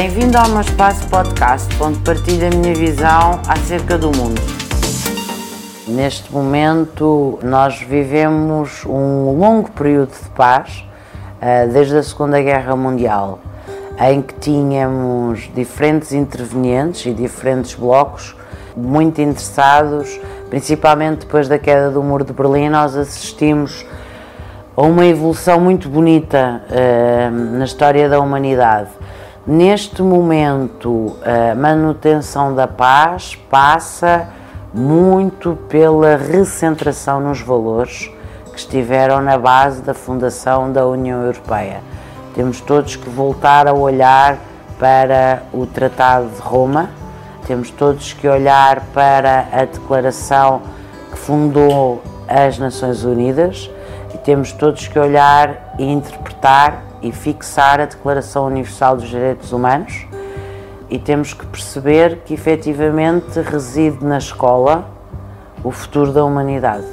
Bem-vindo ao meu espaço podcast, onde partilho a minha visão acerca do mundo. Neste momento, nós vivemos um longo período de paz, eh, desde a Segunda Guerra Mundial, em que tínhamos diferentes intervenientes e diferentes blocos muito interessados, principalmente depois da queda do Muro de Berlim, nós assistimos a uma evolução muito bonita uh, na história da humanidade. Neste momento, a manutenção da paz passa muito pela recentração nos valores que estiveram na base da fundação da União Europeia. Temos todos que voltar a olhar para o Tratado de Roma, temos todos que olhar para a declaração que fundou as Nações Unidas temos todos que olhar e interpretar e fixar a Declaração Universal dos Direitos Humanos e temos que perceber que efetivamente reside na escola o futuro da humanidade.